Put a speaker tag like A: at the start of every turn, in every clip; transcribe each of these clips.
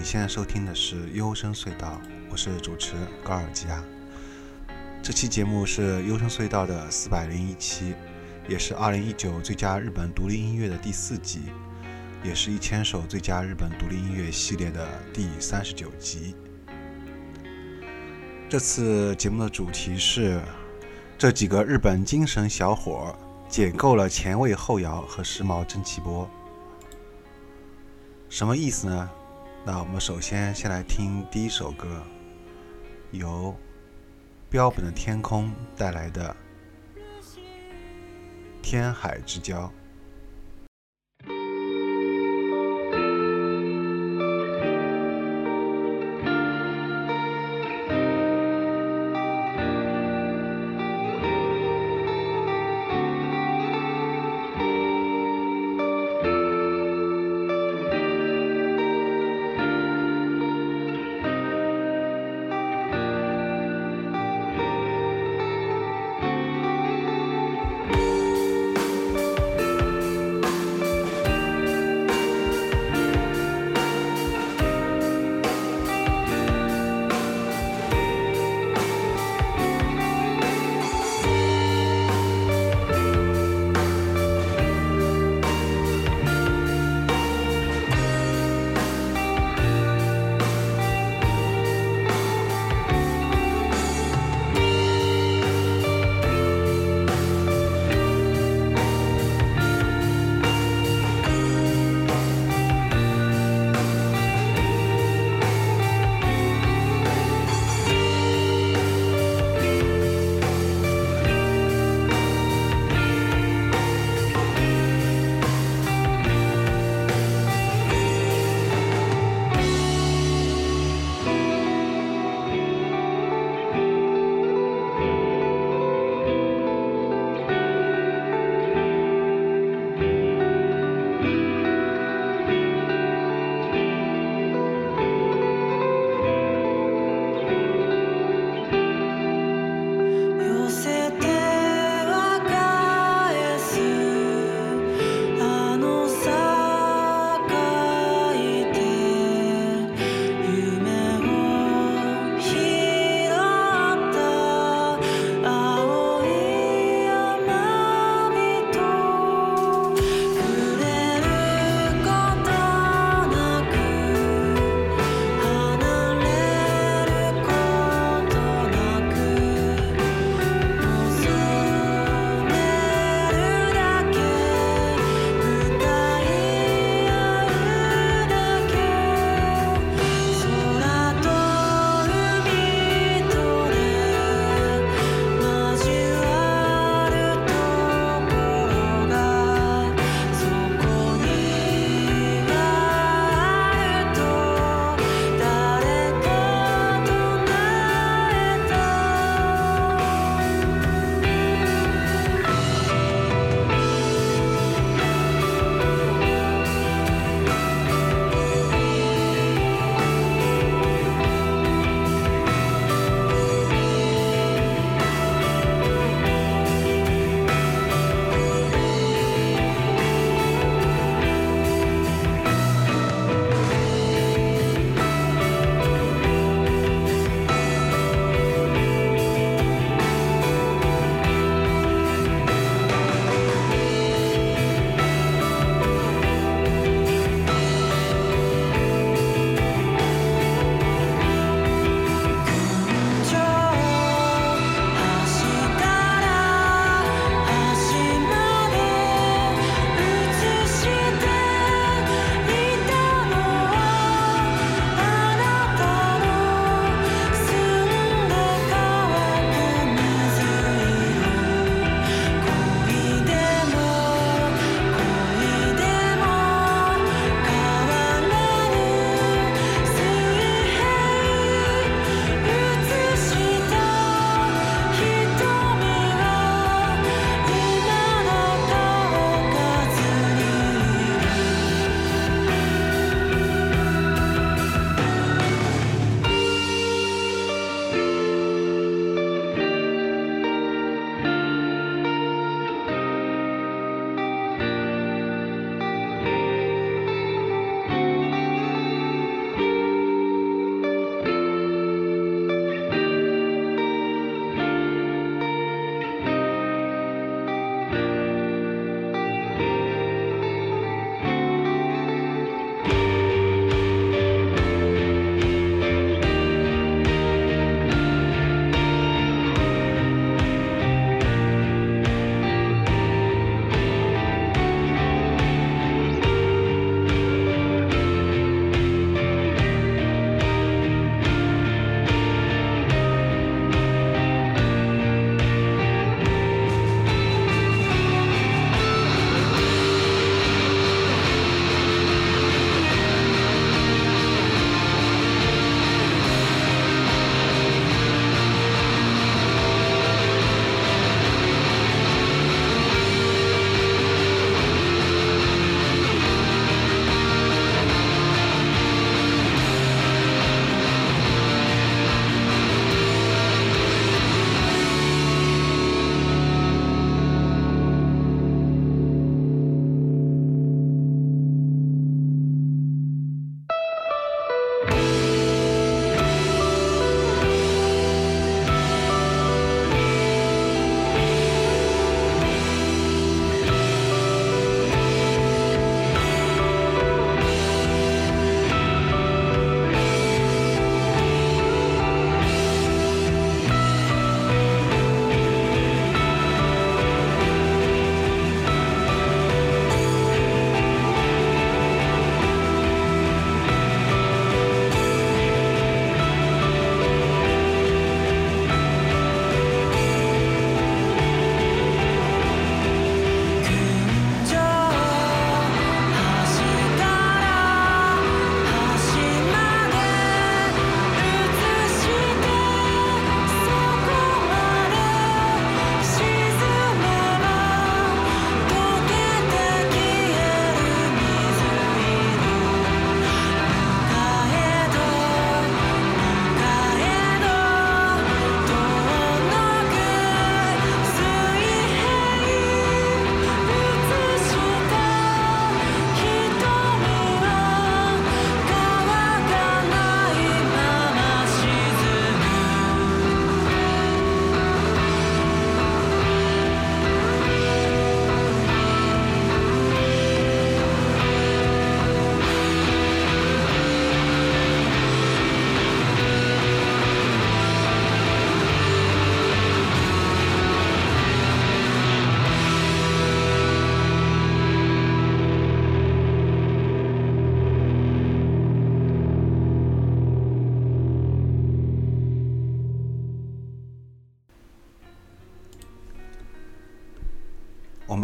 A: 你现在收听的是幽深隧道，我是主持高尔基亚。这期节目是幽深隧道的四百零一期，也是二零一九最佳日本独立音乐的第四集，也是一千首最佳日本独立音乐系列的第三十九集。这次节目的主题是这几个日本精神小伙解构了前卫后摇和时髦蒸汽波，什么意思呢？那我们首先先来听第一首歌，由标本的天空带来的《天海之交》。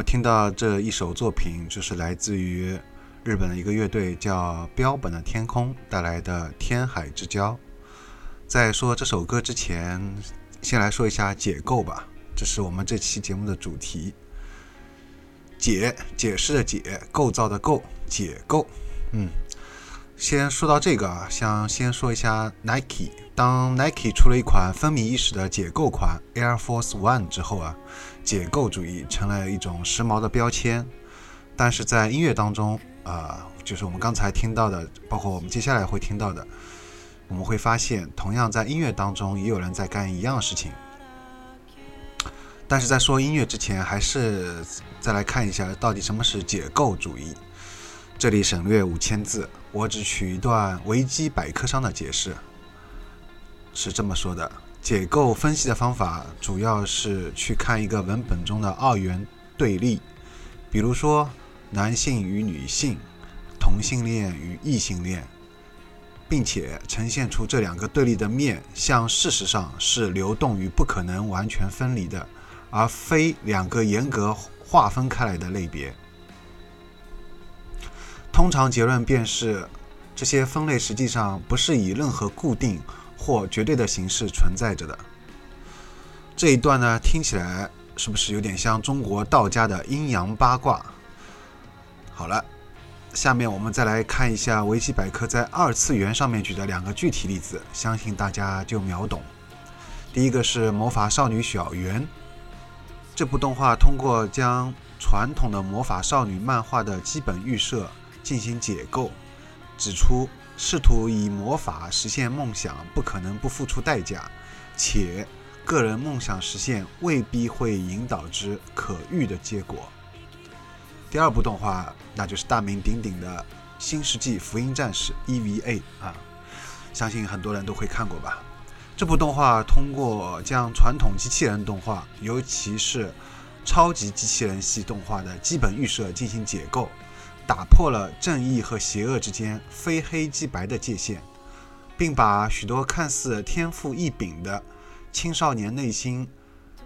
A: 听到这一首作品，就是来自于日本的一个乐队叫标本的天空带来的《天海之交》。在说这首歌之前，先来说一下解构吧，这是我们这期节目的主题。解，解释的解，构造的构，解构。嗯，先说到这个啊，想先说一下 Nike。当 Nike 出了一款风靡一时的解构款 Air Force One 之后啊，解构主义成了一种时髦的标签。但是在音乐当中啊，就是我们刚才听到的，包括我们接下来会听到的，我们会发现，同样在音乐当中也有人在干一样事情。但是在说音乐之前，还是再来看一下到底什么是解构主义。这里省略五千字，我只取一段维基百科上的解释，是这么说的：解构分析的方法主要是去看一个文本中的二元对立，比如说男性与女性、同性恋与异性恋，并且呈现出这两个对立的面向事实上是流动与不可能完全分离的。而非两个严格划分开来的类别。通常结论便是，这些分类实际上不是以任何固定或绝对的形式存在着的。这一段呢，听起来是不是有点像中国道家的阴阳八卦？好了，下面我们再来看一下维基百科在二次元上面举的两个具体例子，相信大家就秒懂。第一个是魔法少女小圆。这部动画通过将传统的魔法少女漫画的基本预设进行解构，指出试图以魔法实现梦想不可能不付出代价，且个人梦想实现未必会引导之可遇的结果。第二部动画那就是大名鼎鼎的《新世纪福音战士》EVA 啊，相信很多人都会看过吧。这部动画通过将传统机器人动画，尤其是超级机器人系动画的基本预设进行解构，打破了正义和邪恶之间非黑即白的界限，并把许多看似天赋异禀的青少年内心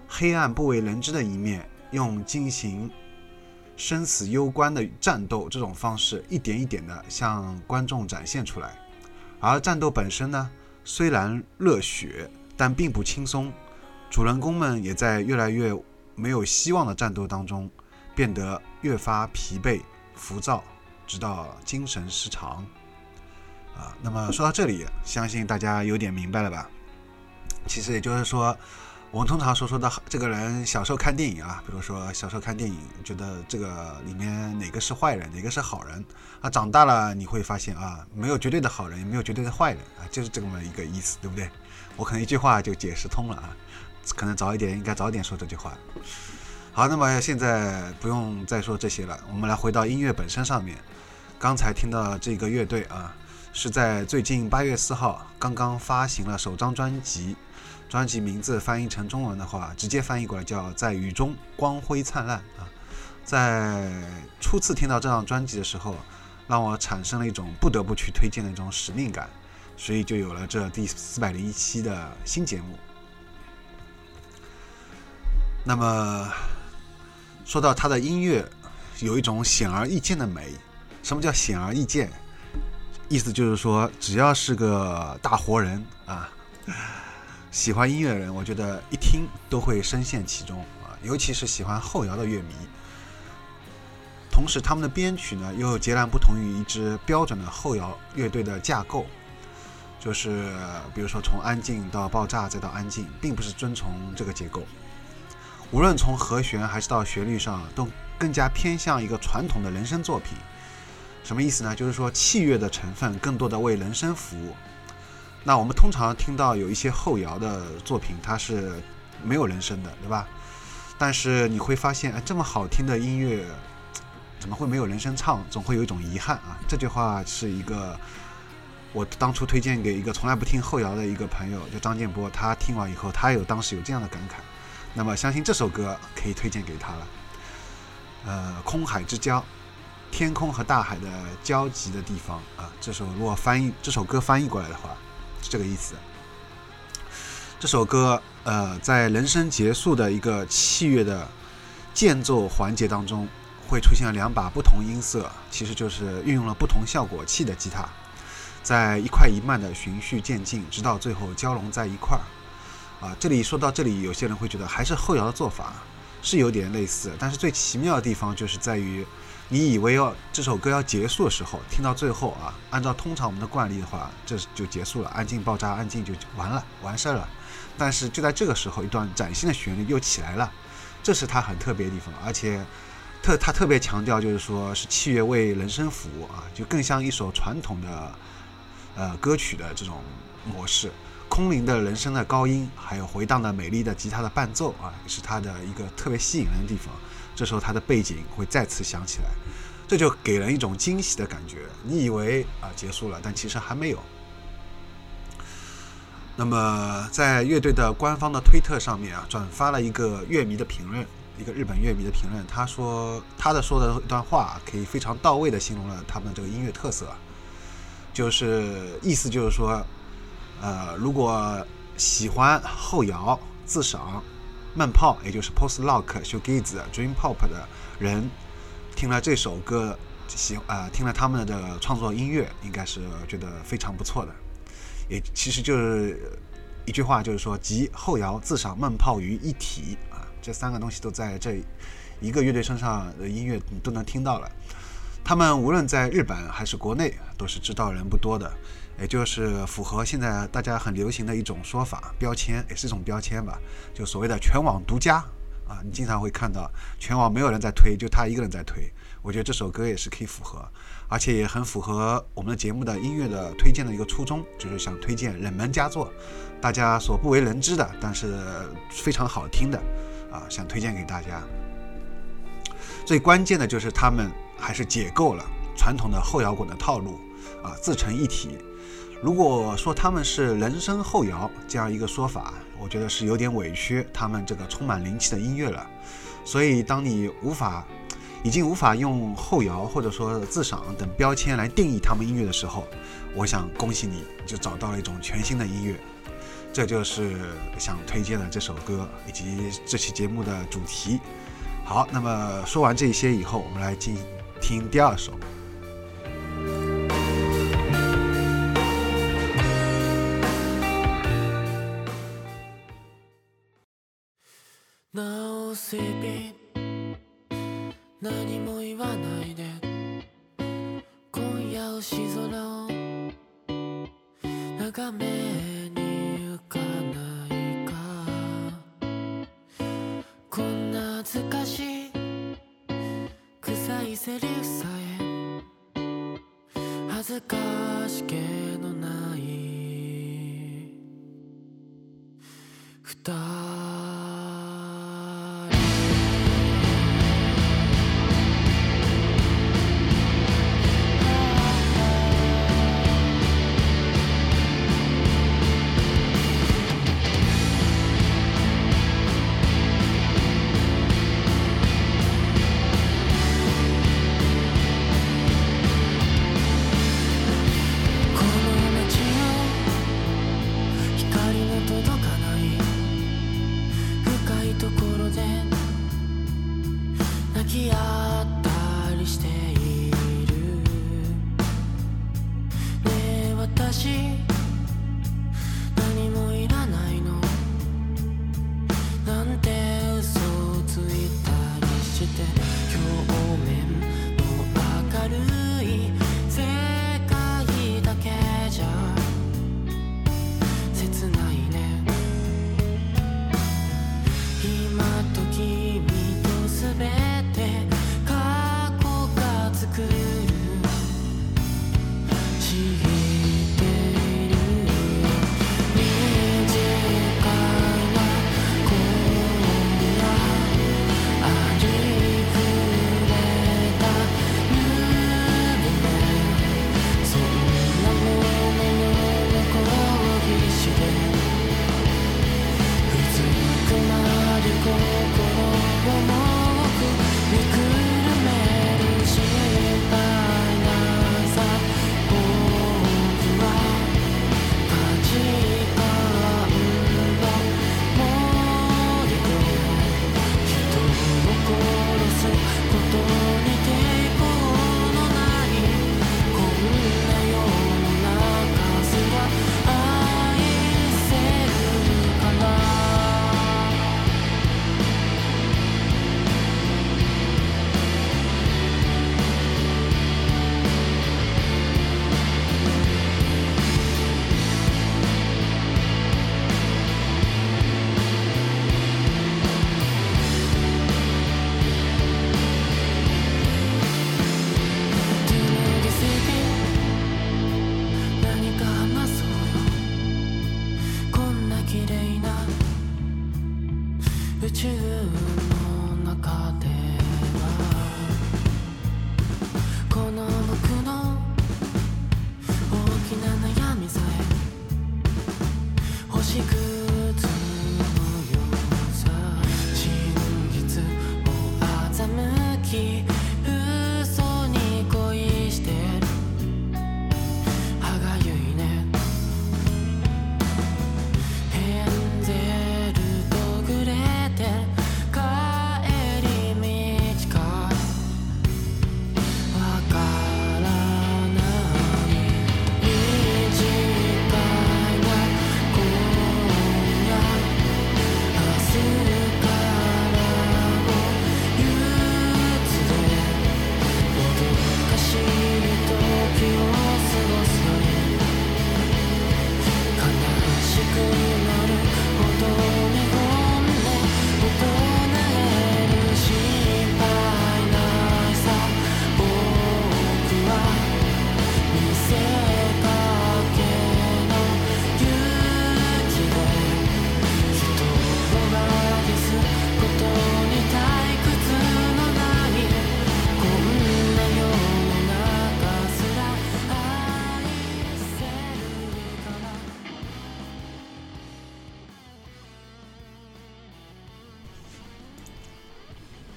A: 黑暗不为人知的一面，用进行生死攸关的战斗这种方式，一点一点地向观众展现出来。而战斗本身呢？虽然热血，但并不轻松。主人公们也在越来越没有希望的战斗当中，变得越发疲惫、浮躁，直到精神失常。啊，那么说到这里，相信大家有点明白了吧？其实也就是说。我们通常所说的这个人小时候看电影啊，比如说小时候看电影，觉得这个里面哪个是坏人，哪个是好人啊？长大了你会发现啊，没有绝对的好人，也没有绝对的坏人啊，就是这么一个意思，对不对？我可能一句话就解释通了啊，可能早一点应该早点说这句话。好，那么现在不用再说这些了，我们来回到音乐本身上面。刚才听到这个乐队啊，是在最近八月四号刚刚发行了首张专辑。专辑名字翻译成中文的话，直接翻译过来叫“在雨中光辉灿烂”啊。在初次听到这张专辑的时候，让我产生了一种不得不去推荐的一种使命感，所以就有了这第四百零一期的新节目。那么说到他的音乐，有一种显而易见的美。什么叫显而易见？意思就是说，只要是个大活人啊。喜欢音乐的人，我觉得一听都会深陷其中啊，尤其是喜欢后摇的乐迷。同时，他们的编曲呢又截然不同于一支标准的后摇乐队的架构，就是比如说从安静到爆炸再到安静，并不是遵从这个结构。无论从和弦还是到旋律上，都更加偏向一个传统的人声作品。什么意思呢？就是说器乐的成分更多的为人声服务。那我们通常听到有一些后摇的作品，它是没有人声的，对吧？但是你会发现，哎，这么好听的音乐，怎么会没有人声唱？总会有一种遗憾啊。这句话是一个我当初推荐给一个从来不听后摇的一个朋友，叫张建波，他听完以后，他有当时有这样的感慨。那么，相信这首歌可以推荐给他了。呃，空海之交，天空和大海的交集的地方啊。这首如果翻译这首歌翻译过来的话。是这个意思。这首歌，呃，在人生结束的一个器乐的间奏环节当中会出现两把不同音色，其实就是运用了不同效果器的吉他，在一快一慢的循序渐进，直到最后交融在一块儿。啊，这里说到这里，有些人会觉得还是后摇的做法是有点类似，但是最奇妙的地方就是在于，你以为要这首歌要结束的时候，听到最后啊，按照通常我们的惯例的话，这就结束了，安静爆炸，安静就完了，完事儿了。但是就在这个时候，一段崭新的旋律又起来了，这是它很特别的地方，而且特他特别强调就是说是器乐为人生服务啊，就更像一首传统的呃歌曲的这种模式。空灵的人声的高音，还有回荡的美丽的吉他的伴奏啊，是它的一个特别吸引人的地方。这时候它的背景会再次响起来，这就给人一种惊喜的感觉。你以为啊结束了，但其实还没有。那么在乐队的官方的推特上面啊，转发了一个乐迷的评论，一个日本乐迷的评论，他说他的说的一段话可以非常到位的形容了他们的这个音乐特色，就是意思就是说。呃，如果喜欢后摇、自赏、闷炮，也就是 post rock、shoegaze、dream pop 的人，听了这首歌，喜啊，听了他们的创作音乐，应该是觉得非常不错的。也其实就是一句话，就是说集后摇、自赏、闷炮于一体啊，这三个东西都在这一个乐队身上的音乐你都能听到了。他们无论在日本还是国内，都是知道人不多的。也就是符合现在大家很流行的一种说法，标签也是一种标签吧，就所谓的全网独家啊，你经常会看到全网没有人在推，就他一个人在推。我觉得这首歌也是可以符合，而且也很符合我们的节目的音乐的推荐的一个初衷，就是想推荐冷门佳作，大家所不为人知的，但是非常好听的啊，想推荐给大家。最关键的就是他们还是解构了传统的后摇滚的套路啊，自成一体。如果说他们是人声后摇这样一个说法，我觉得是有点委屈他们这个充满灵气的音乐了。所以，当你无法，已经无法用后摇或者说自赏等标签来定义他们音乐的时候，我想恭喜你，就找到了一种全新的音乐。这就是想推荐的这首歌以及这期节目的主题。好，那么说完这些以后，我们来进听第二首。
B: 何も言わないで。今夜星空を眺めに浮かないか。こんな恥ずかしい臭いセリフさえ。恥ずかしげのない。二人。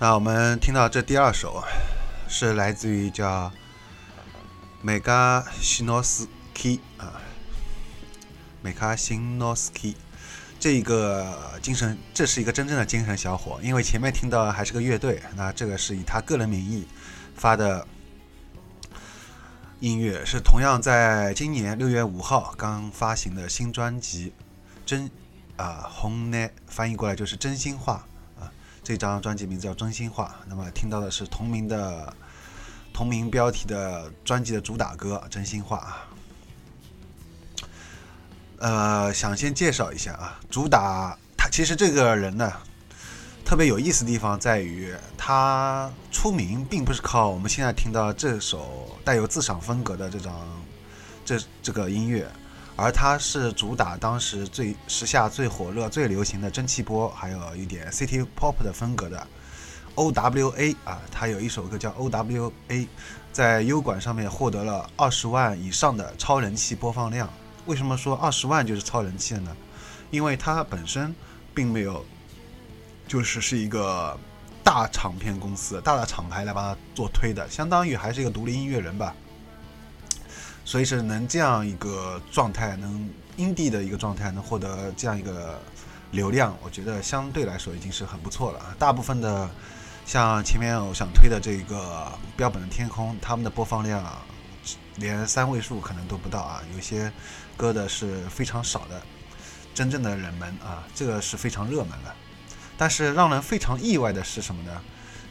A: 那我们听到这第二首是来自于叫美加西诺斯基啊，美卡辛诺斯基这一个精神，这是一个真正的精神小伙。因为前面听到还是个乐队，那这个是以他个人名义发的音乐，是同样在今年六月五号刚发行的新专辑《真啊红呢》，翻译过来就是真心话。这张专辑名字叫《真心话》，那么听到的是同名的。同名标题的专辑的主打歌《真心话》啊，呃，想先介绍一下啊，主打他其实这个人呢，特别有意思的地方在于，他出名并不是靠我们现在听到这首带有自赏风格的这张这这个音乐，而他是主打当时最时下最火热、最流行的蒸汽波，还有一点 City Pop 的风格的。O W A 啊，他有一首歌叫 O W A，在优管上面获得了二十万以上的超人气播放量。为什么说二十万就是超人气的呢？因为它本身并没有，就是是一个大唱片公司、大的厂牌来帮他做推的，相当于还是一个独立音乐人吧。所以是能这样一个状态，能 indie 的一个状态，能获得这样一个流量，我觉得相对来说已经是很不错了。大部分的。像前面我想推的这个标本的天空，他们的播放量连三位数可能都不到啊，有些歌的是非常少的，真正的冷门啊，这个是非常热门的。但是让人非常意外的是什么呢？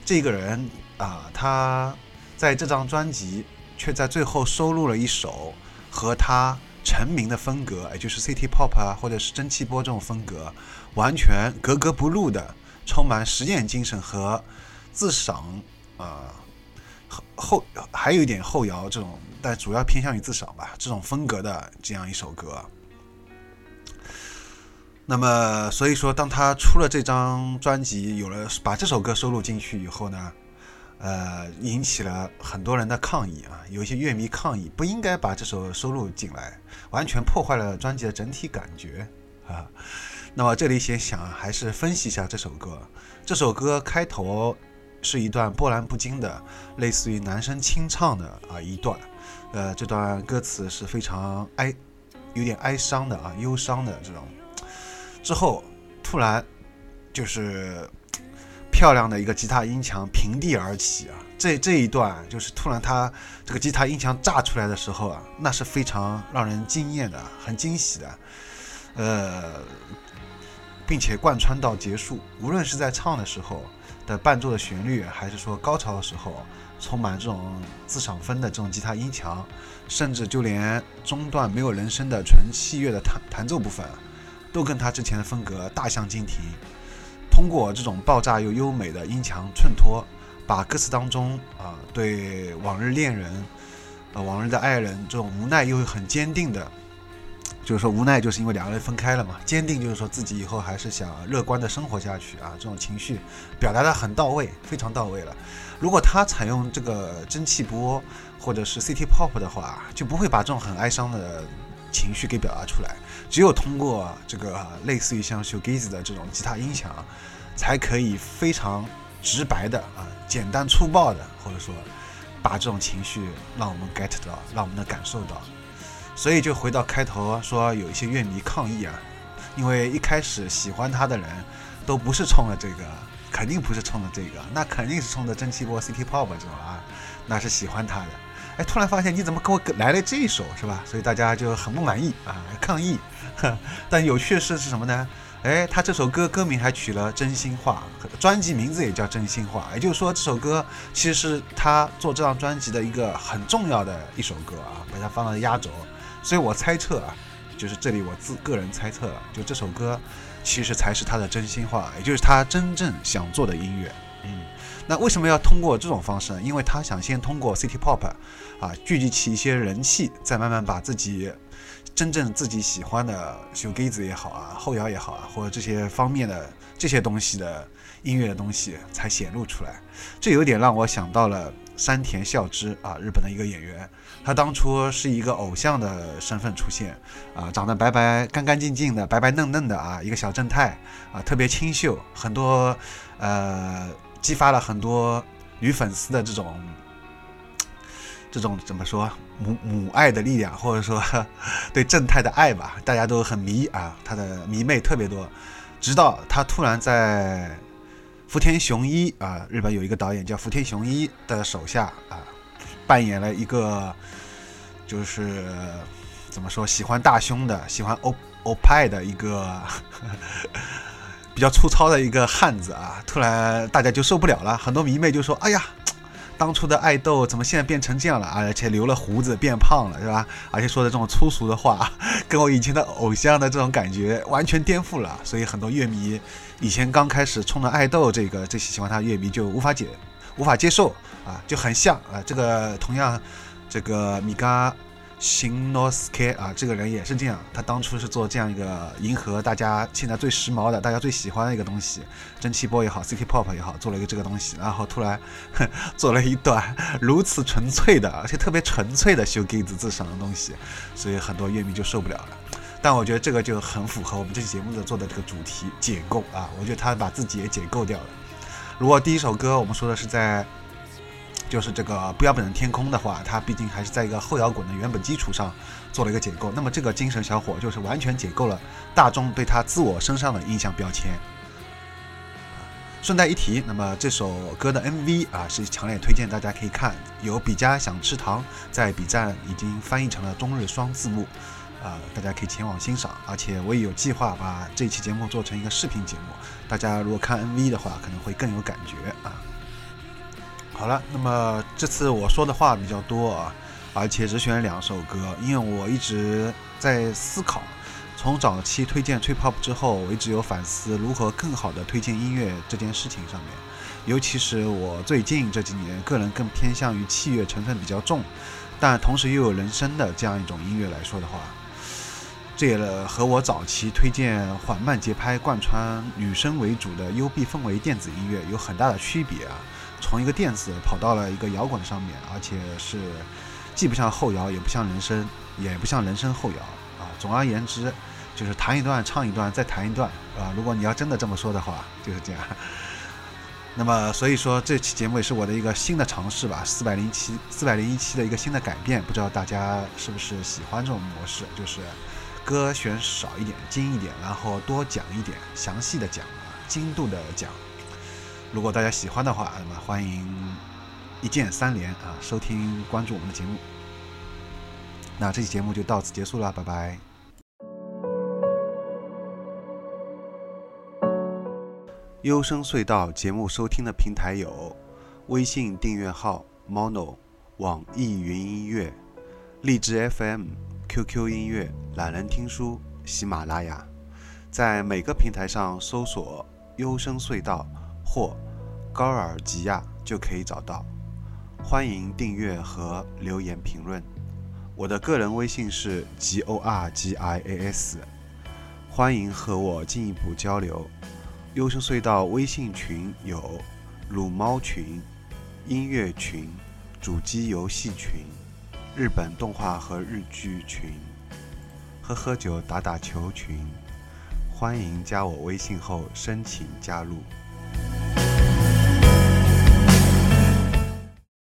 A: 这个人啊，他在这张专辑却在最后收录了一首和他成名的风格，也就是 City Pop 啊，或者是蒸汽波这种风格完全格格不入的。充满实验精神和自赏，呃，后还有一点后摇这种，但主要偏向于自赏吧，这种风格的这样一首歌。那么，所以说，当他出了这张专辑，有了把这首歌收录进去以后呢，呃，引起了很多人的抗议啊，有一些乐迷抗议，不应该把这首收录进来，完全破坏了专辑的整体感觉啊。那么这里先想还是分析一下这首歌。这首歌开头是一段波澜不惊的，类似于男生清唱的啊一段。呃，这段歌词是非常哀，有点哀伤的啊，忧伤的这种。之后突然就是漂亮的一个吉他音墙平地而起啊，这这一段就是突然他这个吉他音墙炸出来的时候啊，那是非常让人惊艳的，很惊喜的。呃。并且贯穿到结束，无论是在唱的时候的伴奏的旋律，还是说高潮的时候，充满这种自赏分的这种吉他音墙，甚至就连中段没有人声的纯器乐的弹弹奏部分，都跟他之前的风格大相径庭。通过这种爆炸又优美的音墙衬托，把歌词当中啊对往日恋人、啊往日的爱人这种无奈又很坚定的。就是说无奈，就是因为两个人分开了嘛。坚定就是说自己以后还是想乐观的生活下去啊，这种情绪表达的很到位，非常到位了。如果他采用这个蒸汽波或者是 City Pop 的话，就不会把这种很哀伤的情绪给表达出来。只有通过这个类似于像 s h o g i z 的这种吉他音响，才可以非常直白的啊，简单粗暴的，或者说把这种情绪让我们 get 到，让我们能感受到。所以就回到开头说，有一些乐迷抗议啊，因为一开始喜欢他的人都不是冲着这个，肯定不是冲着这个，那肯定是冲着蒸汽波 City Pop 这种啊，那是喜欢他的。哎，突然发现你怎么给我来了这一首是吧？所以大家就很不满意啊，抗议。但有趣的是是什么呢？哎，他这首歌歌名还取了真心话，专辑名字也叫真心话，也就是说这首歌其实是他做这张专辑的一个很重要的一首歌啊，把它放到压轴。所以我猜测啊，就是这里我自个人猜测了，就这首歌其实才是他的真心话，也就是他真正想做的音乐。嗯，那为什么要通过这种方式呢？因为他想先通过 City Pop 啊聚集起一些人气，再慢慢把自己真正自己喜欢的修根子也好啊，后摇也好啊，或者这些方面的这些东西的音乐的东西才显露出来。这有点让我想到了山田孝之啊，日本的一个演员。他当初是一个偶像的身份出现，啊，长得白白干干净净的，白白嫩嫩的啊，一个小正太啊，特别清秀，很多呃激发了很多女粉丝的这种这种怎么说母母爱的力量，或者说 对正太的爱吧，大家都很迷啊，他的迷妹特别多。直到他突然在福田雄一啊，日本有一个导演叫福田雄一的手下啊，扮演了一个就是怎么说喜欢大胸的、喜欢欧欧派的一个。比较粗糙的一个汉子啊，突然大家就受不了了，很多迷妹就说：“哎呀，当初的爱豆怎么现在变成这样了啊？而且留了胡子变胖了，是吧？而且说的这种粗俗的话，跟我以前的偶像的这种感觉完全颠覆了。所以很多乐迷以前刚开始冲着爱豆这个最喜欢他的乐迷就无法解无法接受啊，就很像啊，这个同样这个米嘎。新诺斯 K 啊，这个人也是这样。他当初是做这样一个迎合大家现在最时髦的、大家最喜欢的一个东西，蒸汽波也好，City Pop 也好，做了一个这个东西，然后突然做了一段如此纯粹的，而且特别纯粹的修 Gaze 自赏的东西，所以很多乐迷就受不了了。但我觉得这个就很符合我们这期节目的做的这个主题解构啊，我觉得他把自己也解构掉了。如果第一首歌我们说的是在。就是这个不要本的天空的话，它毕竟还是在一个后摇滚的原本基础上做了一个解构。那么这个精神小伙就是完全解构了大众对他自我身上的印象标签。顺带一提，那么这首歌的 MV 啊是强烈推荐大家可以看，有比加想吃糖在 B 站已经翻译成了中日双字幕，啊，大家可以前往欣赏。而且我也有计划把这期节目做成一个视频节目，大家如果看 MV 的话，可能会更有感觉啊。好了，那么这次我说的话比较多啊，而且只选两首歌，因为我一直在思考，从早期推荐吹 pop 之后，我一直有反思如何更好的推荐音乐这件事情上面，尤其是我最近这几年，个人更偏向于器乐成分比较重，但同时又有人声的这样一种音乐来说的话，这也和我早期推荐缓慢节拍、贯穿女声为主的幽闭氛围电子音乐有很大的区别啊。从一个电子跑到了一个摇滚上面，而且是既不像后摇，也不像人声，也不像人声后摇啊。总而言之，就是弹一段，唱一段，再弹一段啊。如果你要真的这么说的话，就是这样。那么，所以说这期节目也是我的一个新的尝试吧，四百零七、四百零一期的一个新的改变。不知道大家是不是喜欢这种模式，就是歌选少一点，精一点，然后多讲一点，详细的讲啊，精度的讲。如果大家喜欢的话，那么欢迎一键三连啊，收听关注我们的节目。那这期节目就到此结束了，拜拜。优声隧道节目收听的平台有微信订阅号 mono、网易云音乐、荔枝 FM、QQ 音乐、懒人听书、喜马拉雅，在每个平台上搜索“优声隧道”。或高尔吉亚就可以找到，欢迎订阅和留言评论。我的个人微信是 g o r g i a s，欢迎和我进一步交流。优声隧道微信群有撸猫群、音乐群、主机游戏群、日本动画和日剧群、喝喝酒打打球群。欢迎加我微信后申请加入。